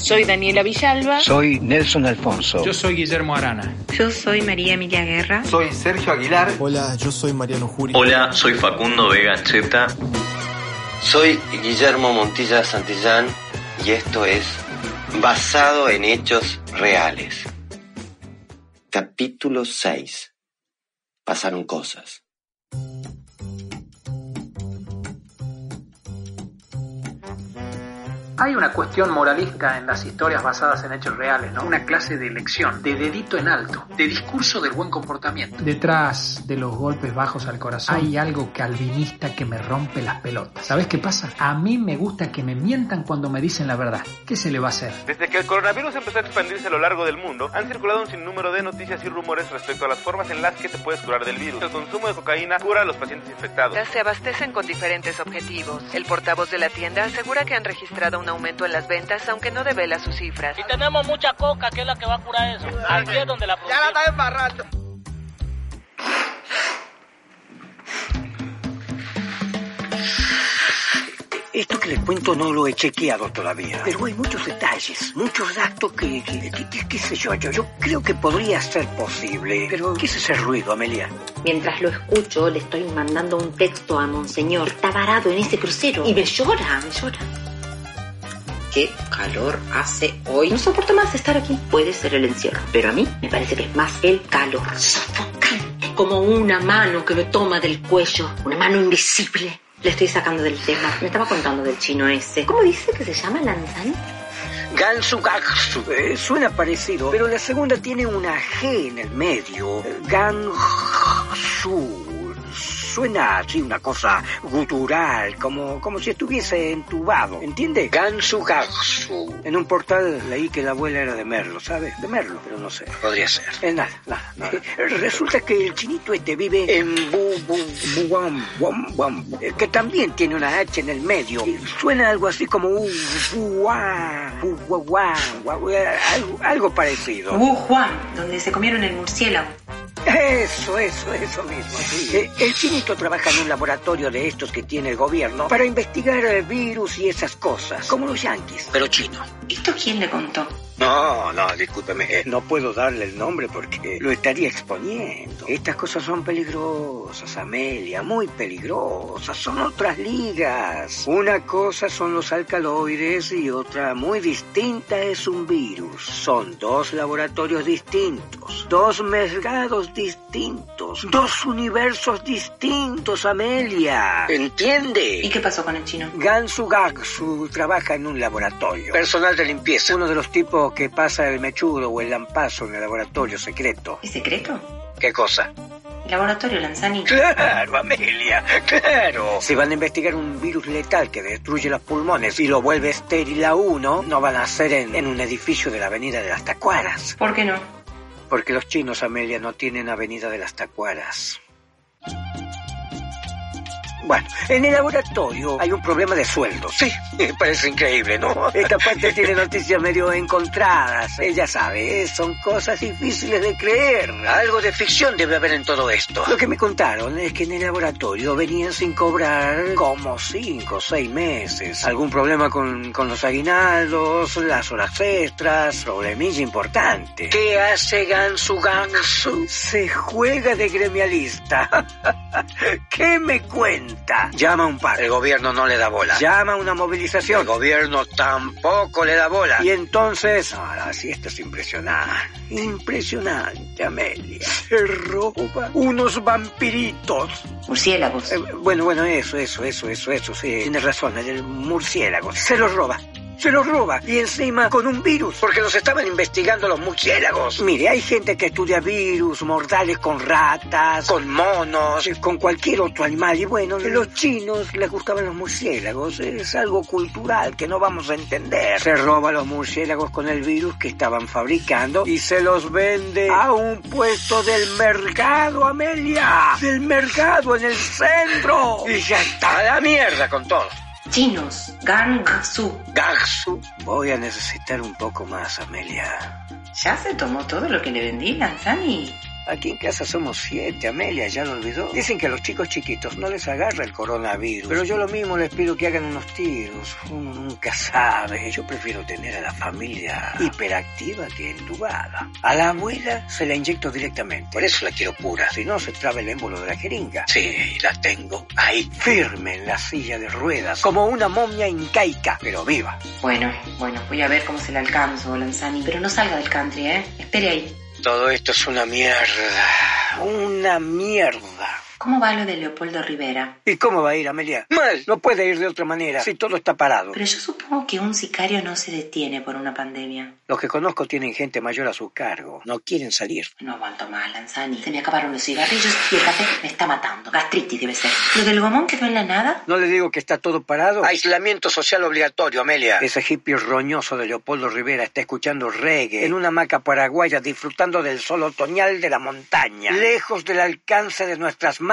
Soy Daniela Villalba. Soy Nelson Alfonso. Yo soy Guillermo Arana. Yo soy María Emilia Guerra. Soy Sergio Aguilar. Hola, yo soy Mariano Juri. Hola, soy Facundo Vega Ancheta. Soy Guillermo Montilla Santillán y esto es Basado en Hechos Reales. Capítulo 6. Pasaron cosas. Hay una cuestión moralista en las historias basadas en hechos reales, ¿no? Una clase de lección, de dedito en alto, de discurso del buen comportamiento. Detrás de los golpes bajos al corazón hay algo calvinista que me rompe las pelotas. ¿Sabes qué pasa? A mí me gusta que me mientan cuando me dicen la verdad. ¿Qué se le va a hacer? Desde que el coronavirus empezó a expandirse a lo largo del mundo, han circulado un sinnúmero de noticias y rumores respecto a las formas en las que te puedes curar del virus. El consumo de cocaína cura a los pacientes infectados. Se abastecen con diferentes objetivos. El portavoz de la tienda asegura que han registrado un aumento en las ventas, aunque no devela sus cifras. Y tenemos mucha coca, que es la que va a curar eso. Aquí es donde la Ya la está embarrando. Esto que les cuento no lo he chequeado todavía, pero hay muchos detalles, muchos datos que, que, que- que- qué sé yo, yo, yo creo que podría ser posible. Pero, ¿qué es ese ruido, Amelia? Mientras lo escucho, le estoy mandando un texto a Monseñor. Está varado en ese crucero y me llora, me llora. Qué calor hace hoy. No soporto más estar aquí. Puede ser el encierro, pero a mí me parece que es más el calor. Sofocante. Como una mano que me toma del cuello. Una mano invisible. Le estoy sacando del tema. Me estaba contando del chino ese. ¿Cómo dice que se llama Lanzani? Gansu Gaksu. Eh, suena parecido, pero la segunda tiene una G en el medio. Gansu. Suena así una cosa gutural, como, como si estuviese entubado, ¿entiende? Gansu Gaksu. En un portal leí que la abuela era de Merlo, ¿sabes? De Merlo, pero no sé. Podría ser. Eh, nada, nada, nada. Eh, resulta que el chinito este vive en Bu, Bu, Buam, Buam, Buam, eh, que también tiene una H en el medio. Y Suena algo así como u, bu, guá, guá, guá, algo, algo parecido. Wuhan, donde se comieron el murciélago. Eso, eso, eso mismo. sí. Eh, El chinito trabaja en un laboratorio de estos que tiene el gobierno para investigar el virus y esas cosas, como los yanquis, pero chino. ¿Esto quién le contó? No, no, discúlpeme. eh, No puedo darle el nombre porque lo estaría exponiendo. Estas cosas son peligrosas, Amelia, muy peligrosas. Son otras ligas. Una cosa son los alcaloides y otra muy distinta es un virus. Son dos laboratorios distintos, dos mercados distintos, dos universos distintos, Amelia. ¿Entiende? ¿Y qué pasó con el chino? Gansu Gaksu trabaja en un laboratorio. Personal de limpieza. Uno de los tipos que pasa el mechudo o el lampazo en el laboratorio secreto. ¿Es secreto? ¿Qué cosa? El laboratorio Lanzani. Claro, Amelia, claro. Si van a investigar un virus letal que destruye los pulmones y lo vuelve estéril a uno, no van a hacer en, en un edificio de la Avenida de las Tacuaras. ¿Por qué no? Porque los chinos, Amelia, no tienen Avenida de las Tacuaras. Bueno, en el laboratorio hay un problema de sueldo. Sí, parece increíble, ¿no? Esta parte tiene noticias medio encontradas. Ella sabe, eh, son cosas difíciles de creer. Algo de ficción debe haber en todo esto. Lo que me contaron es que en el laboratorio venían sin cobrar como cinco o seis meses. Algún problema con, con los aguinaldos, las horas extras, problemilla importante. ¿Qué hace Gansu Gansu? Se juega de gremialista. ¿Qué me cuenta? Llama a un par. El gobierno no le da bola. Llama a una movilización. El gobierno tampoco le da bola. Y entonces... Ahora sí, esto es impresionante. Impresionante, Amelia. Se roba unos vampiritos. Murciélagos. Eh, bueno, bueno, eso, eso, eso, eso, eso, sí. Tienes razón, el murciélago. Se los roba. Se los roba. Y encima con un virus. Porque los estaban investigando los murciélagos. Mire, hay gente que estudia virus mortales con ratas, con monos, eh, con cualquier otro animal. Y bueno, los chinos les gustaban los murciélagos. Es algo cultural que no vamos a entender. Se roba los murciélagos con el virus que estaban fabricando y se los vende a un puesto del mercado, Amelia. Del mercado en el centro. Y ya está la mierda con todo. Chinos. Gansu. Gaksu. Voy a necesitar un poco más, Amelia. ¿Ya se tomó todo lo que le vendí, Lanzani? Aquí en casa somos siete, Amelia, ¿ya lo olvidó? Dicen que a los chicos chiquitos no les agarra el coronavirus, pero yo lo mismo les pido que hagan unos tiros. Uno nunca sabe. Yo prefiero tener a la familia hiperactiva que entubada. A la abuela se la inyecto directamente. Por eso la quiero pura. Si no, se traba el émbolo de la jeringa. Sí, la tengo ahí, firme en la silla de ruedas, como una momia incaica, pero viva. Bueno, bueno, voy a ver cómo se le alcanzo, Lanzani. Pero no salga del country, ¿eh? Espere ahí. Todo esto es una mierda. Una mierda. ¿Cómo va lo de Leopoldo Rivera? ¿Y cómo va a ir, Amelia? Mal, no puede ir de otra manera, si todo está parado. Pero yo supongo que un sicario no se detiene por una pandemia. Los que conozco tienen gente mayor a su cargo. No quieren salir. No aguanto más, Lanzani. Se me acabaron los cigarrillos y el café me está matando. Gastritis debe ser. ¿Lo del gomón quedó en la nada? ¿No le digo que está todo parado? Aislamiento social obligatorio, Amelia. Ese hippie roñoso de Leopoldo Rivera está escuchando reggae en una hamaca paraguaya disfrutando del sol otoñal de la montaña, lejos del alcance de nuestras manos.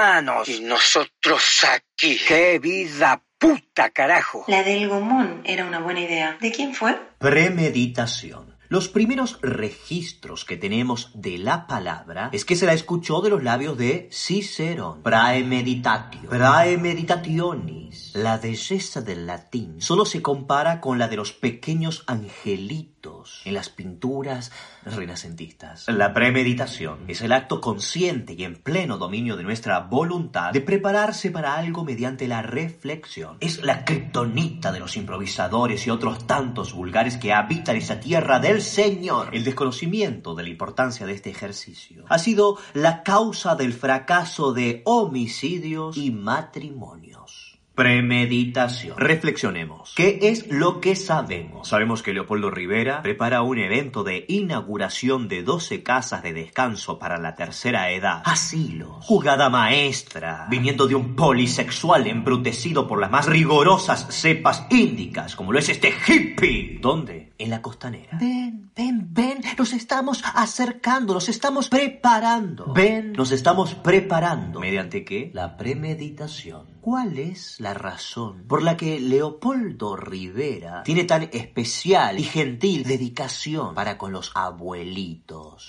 Y nosotros aquí. ¡Qué vida puta, carajo! La del gomón era una buena idea. ¿De quién fue? Premeditación. Los primeros registros que tenemos de la palabra es que se la escuchó de los labios de Cicerón. Praemeditatio. Praemeditationis. La belleza del latín solo se compara con la de los pequeños angelitos en las pinturas renacentistas. La premeditación es el acto consciente y en pleno dominio de nuestra voluntad de prepararse para algo mediante la reflexión. Es la kriptonita de los improvisadores y otros tantos vulgares que habitan esa tierra del Señor. El desconocimiento de la importancia de este ejercicio ha sido la causa del fracaso de homicidios y matrimonios. Premeditación. Reflexionemos. ¿Qué es lo que sabemos? Sabemos que Leopoldo Rivera prepara un evento de inauguración de 12 casas de descanso para la tercera edad. Asilos. Jugada maestra. Viniendo de un polisexual embrutecido por las más rigorosas cepas índicas, como lo es este hippie. ¿Dónde? En la costanera. Ven, ven, ven. Nos estamos acercando, nos estamos preparando. Ven, nos estamos preparando. ¿Mediante qué? La premeditación. ¿Cuál es la razón por la que Leopoldo Rivera tiene tan especial y gentil dedicación para con los abuelitos?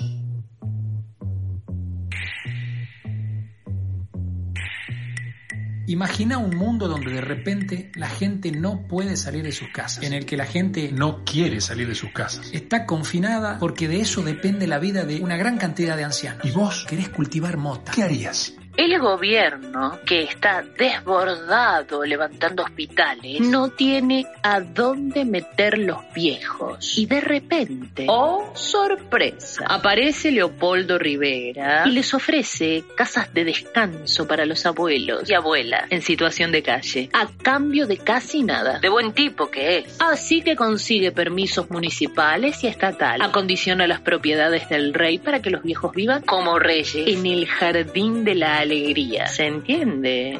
Imagina un mundo donde de repente la gente no puede salir de sus casas, en el que la gente no quiere salir de sus casas. Está confinada porque de eso depende la vida de una gran cantidad de ancianos. Y vos querés cultivar mota. ¿Qué harías? El gobierno, que está desbordado levantando hospitales, no tiene a dónde meter los viejos. Y de repente, oh sorpresa, aparece Leopoldo Rivera y les ofrece casas de descanso para los abuelos y abuelas en situación de calle, a cambio de casi nada. De buen tipo que es. Así que consigue permisos municipales y estatales. Acondiciona las propiedades del rey para que los viejos vivan como reyes en el jardín de la alegría. ¿Se entiende?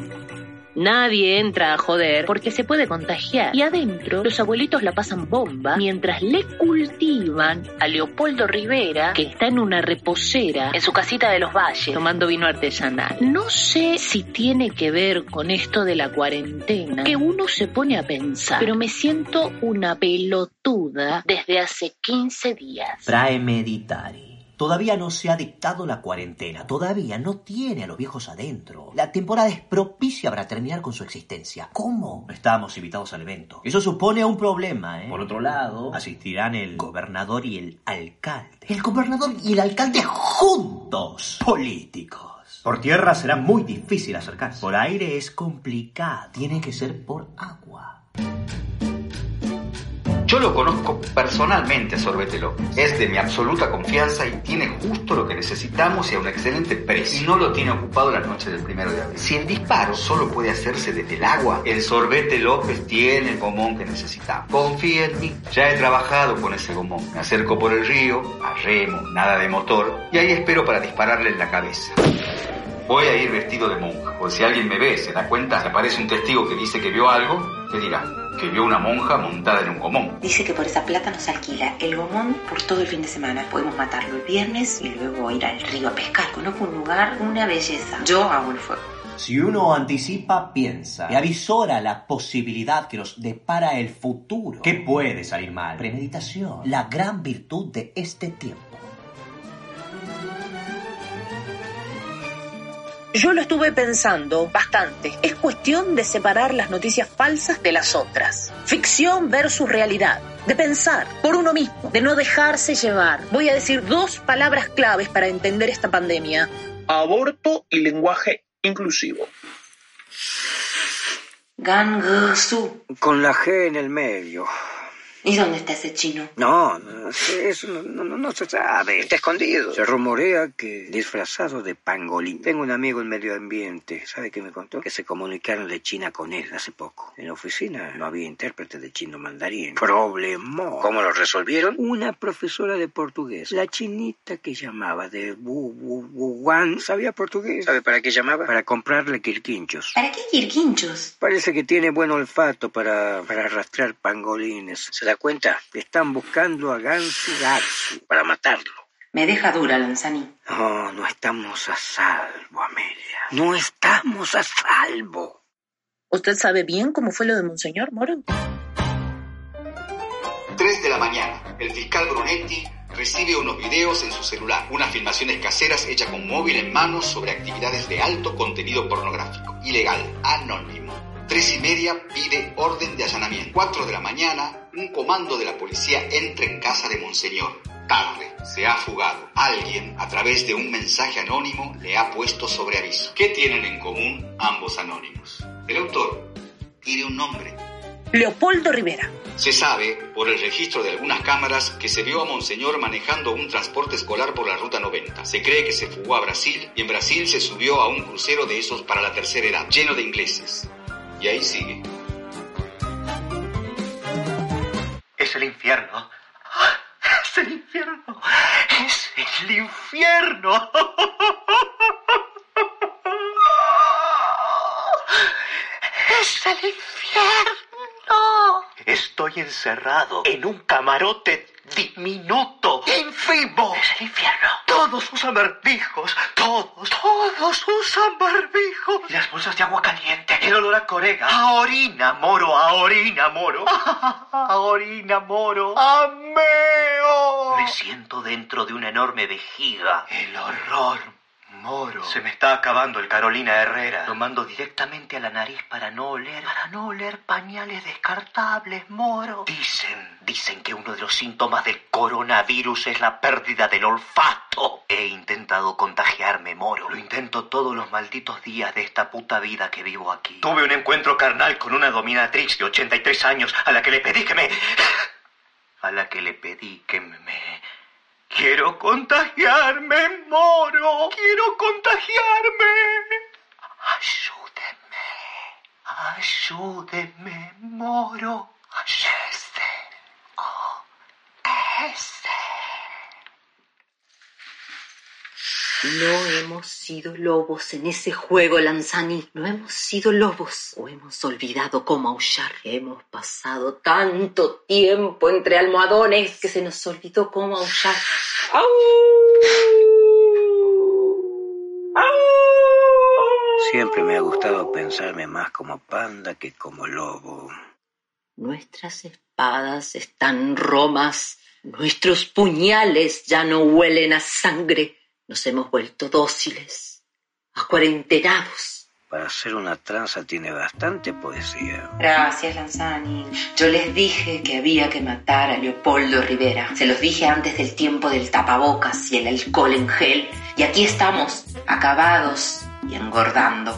Nadie entra a joder porque se puede contagiar. Y adentro los abuelitos la pasan bomba mientras le cultivan a Leopoldo Rivera, que está en una reposera en su casita de los valles tomando vino artesanal. No sé si tiene que ver con esto de la cuarentena, que uno se pone a pensar, pero me siento una pelotuda desde hace 15 días. Praemeditari. Todavía no se ha dictado la cuarentena, todavía no tiene a los viejos adentro. La temporada es propicia para terminar con su existencia. ¿Cómo? Estamos invitados al evento. Eso supone un problema, ¿eh? Por otro lado, asistirán el gobernador y el alcalde. El gobernador y el alcalde juntos. Políticos. Por tierra será muy difícil acercarse. Por aire es complicado. Tiene que ser por agua. Yo lo conozco personalmente a Sorbete López. Es de mi absoluta confianza y tiene justo lo que necesitamos y a un excelente precio. Y no lo tiene ocupado la noche del primero de abril. Si el disparo solo puede hacerse desde el agua, el Sorbete López tiene el gomón que necesitamos. Confía en mí. Ya he trabajado con ese gomón. Me acerco por el río, a remo, nada de motor, y ahí espero para dispararle en la cabeza. Voy a ir vestido de monja, por si alguien me ve, se da cuenta, si aparece un testigo que dice que vio algo, ¿qué dirá? Que vio una monja montada en un gomón. Dice que por esa plata nos alquila el gomón por todo el fin de semana. Podemos matarlo el viernes y luego ir al río a pescar. Conozco un lugar, una belleza. Yo hago el fuego. Si uno anticipa, piensa y avisora la posibilidad que nos depara el futuro, ¿qué puede salir mal? Premeditación, la gran virtud de este tiempo. Yo lo estuve pensando bastante. Es cuestión de separar las noticias falsas de las otras. Ficción versus realidad. De pensar por uno mismo, de no dejarse llevar. Voy a decir dos palabras claves para entender esta pandemia. Aborto y lenguaje inclusivo. Gangusu. Con la G en el medio. ¿Y dónde está ese chino? No, no, eso no, no, no, se sabe. Está escondido. Se rumorea que disfrazado de pangolín. Tengo un amigo en medio ambiente. ¿Sabe qué me contó? Que se comunicaron de China con él hace poco. En la oficina no había intérprete de chino mandarín. Problema. ¿Cómo lo resolvieron? Una profesora de portugués. La chinita que llamaba de Wu, Wu, Wuhan sabía portugués. ¿Sabe para qué llamaba? Para comprarle quirquinchos. ¿Para qué quirquinchos? Parece que tiene buen olfato para, para arrastrar pangolines. ¿Se da cuenta? Están buscando a Gansu Gatsu para matarlo. Me deja dura, Lanzani. No, no estamos a salvo, Amelia. No estamos a salvo. ¿Usted sabe bien cómo fue lo de Monseñor Moro? 3 de la mañana. El fiscal Brunetti recibe unos videos en su celular, unas filmaciones caseras hechas con móvil en mano sobre actividades de alto contenido pornográfico, ilegal, anónimo. Tres y media pide orden de allanamiento. Cuatro de la mañana, un comando de la policía entra en casa de Monseñor. Tarde, se ha fugado. Alguien, a través de un mensaje anónimo, le ha puesto sobre aviso. ¿Qué tienen en común ambos anónimos? El autor tiene un nombre. Leopoldo Rivera. Se sabe, por el registro de algunas cámaras, que se vio a Monseñor manejando un transporte escolar por la Ruta 90. Se cree que se fugó a Brasil y en Brasil se subió a un crucero de esos para la tercera edad, lleno de ingleses. Y ahí sigue. Es el infierno. Es el infierno. Es el infierno. Es el infierno. Estoy encerrado en un camarote diminuto, ínfimo. Es el infierno. Todos usan barbijos. Todos, todos usan barbijos. Y las bolsas de agua caliente. El olor a corega. A orina, moro. A orina, moro. A orina, moro. A meo. Me siento dentro de una enorme vejiga. El horror. Moro. Se me está acabando el Carolina Herrera. Lo mando directamente a la nariz para no oler, para no oler pañales descartables, Moro. Dicen, dicen que uno de los síntomas del coronavirus es la pérdida del olfato. He intentado contagiarme, Moro. Lo intento todos los malditos días de esta puta vida que vivo aquí. Tuve un encuentro carnal con una dominatrix de 83 años a la que le pedí que me... A la que le pedí que me... Quiero contagiarme, moro. Quiero contagiarme. Ayúdeme. Ayúdeme, moro. Ayúdeme. Oh, ese. No hemos sido lobos en ese juego, Lanzani. No hemos sido lobos. O hemos olvidado cómo aullar. Hemos pasado tanto tiempo entre almohadones que se nos olvidó cómo aullar. Siempre me ha gustado pensarme más como panda que como lobo. Nuestras espadas están romas. Nuestros puñales ya no huelen a sangre. Nos hemos vuelto dóciles, acuarentenados. Para hacer una tranza tiene bastante poesía. Gracias, Lanzani. Yo les dije que había que matar a Leopoldo Rivera. Se los dije antes del tiempo del tapabocas y el alcohol en gel. Y aquí estamos, acabados y engordando.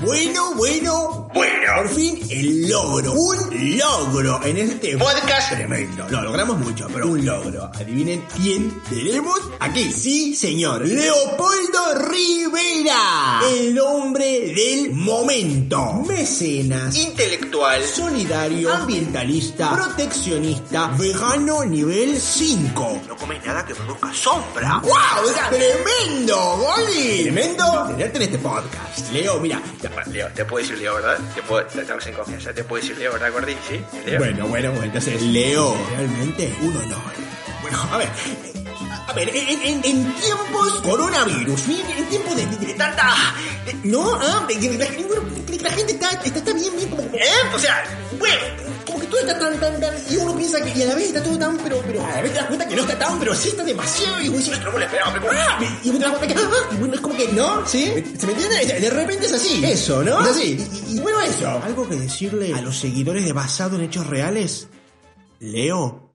Bueno, bueno, bueno. Por fin el logro. Un logro en este podcast tremendo. Lo logramos mucho, pero un logro. Adivinen quién tenemos aquí. Sí, señor. Leopoldo Rivera. El hombre del momento. Mecenas. Intelectual. Solidario. Ambientalista. Proteccionista. Vegano nivel 5. No come nada que produzca sombra. ¡Wow! ¡Tremendo, Goli! Tremendo tenerte en este podcast. Leo, mira, Leo, te puedo decir Leo, ¿verdad? Te puedo, estamos en confianza, te puedo decir Leo, ¿verdad, Gordy? ¿Sí? Leo. Bueno, bueno, bueno, entonces Leo, realmente un honor. Bueno, a ver, a ver, en, en, en tiempos coronavirus, en, en tiempos de, de, de tanta... de- no, ah, bueno, la gente está, está, está bien, bien, como... ¿Eh? O sea, bueno, como que todo está tan, tan, tan... Y uno piensa que y a la vez está todo tan, pero, pero a la vez te das cuenta que no está tan, pero sí está demasiado. Y vos decís, no me lo esperaba, pero, ah, y vos te das cuenta que, ah, y bueno, es como que no, ¿sí? ¿Se me entiende? De repente es así, eso, ¿no? Es así. Y, y bueno, eso. ¿Algo que decirle a los seguidores de Basado en Hechos Reales? Leo.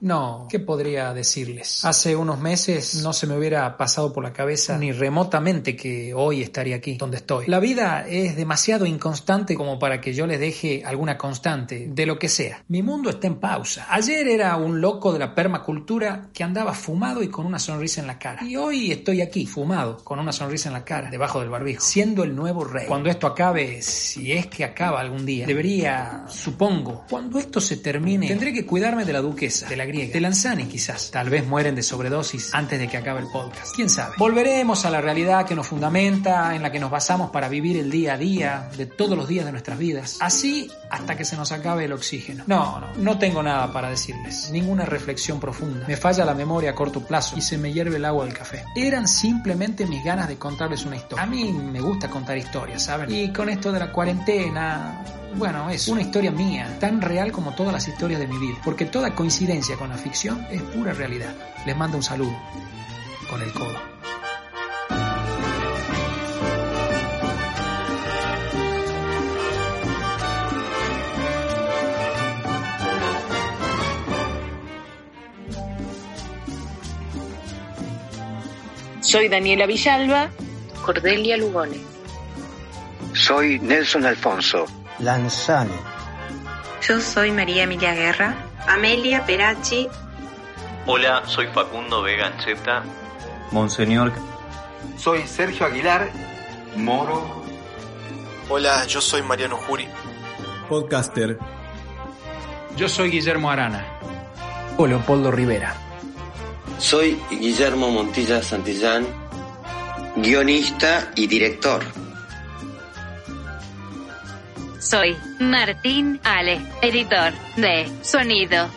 No, ¿qué podría decirles? Hace unos meses no se me hubiera pasado por la cabeza ni remotamente que hoy estaría aquí donde estoy. La vida es demasiado inconstante como para que yo les deje alguna constante de lo que sea. Mi mundo está en pausa. Ayer era un loco de la permacultura que andaba fumado y con una sonrisa en la cara. Y hoy estoy aquí, fumado, con una sonrisa en la cara, debajo del barbijo, siendo el nuevo rey. Cuando esto acabe, si es que acaba algún día, debería, supongo, cuando esto se termine, tendré que cuidarme de la duquesa, de la de Lanzani quizás. Tal vez mueren de sobredosis antes de que acabe el podcast. ¿Quién sabe? Volveremos a la realidad que nos fundamenta, en la que nos basamos para vivir el día a día de todos los días de nuestras vidas. Así hasta que se nos acabe el oxígeno. No, no, no tengo nada para decirles. Ninguna reflexión profunda. Me falla la memoria a corto plazo y se me hierve el agua del café. Eran simplemente mis ganas de contarles una historia. A mí me gusta contar historias, ¿saben? Y con esto de la cuarentena, bueno, es una historia mía, tan real como todas las historias de mi vida, porque toda coincidencia con la ficción es pura realidad. Les mando un saludo con el codo. Soy Daniela Villalba. Cordelia Lugone. Soy Nelson Alfonso. Lanzani. Yo soy María Emilia Guerra. Amelia Perachi. Hola, soy Facundo Vega Ancheta. Monseñor. Soy Sergio Aguilar Moro. Hola, yo soy Mariano Juri. Podcaster. Yo soy Guillermo Arana. O Leopoldo Rivera. Soy Guillermo Montilla Santillán, guionista y director. Soy Martín Ale, editor de Sonido.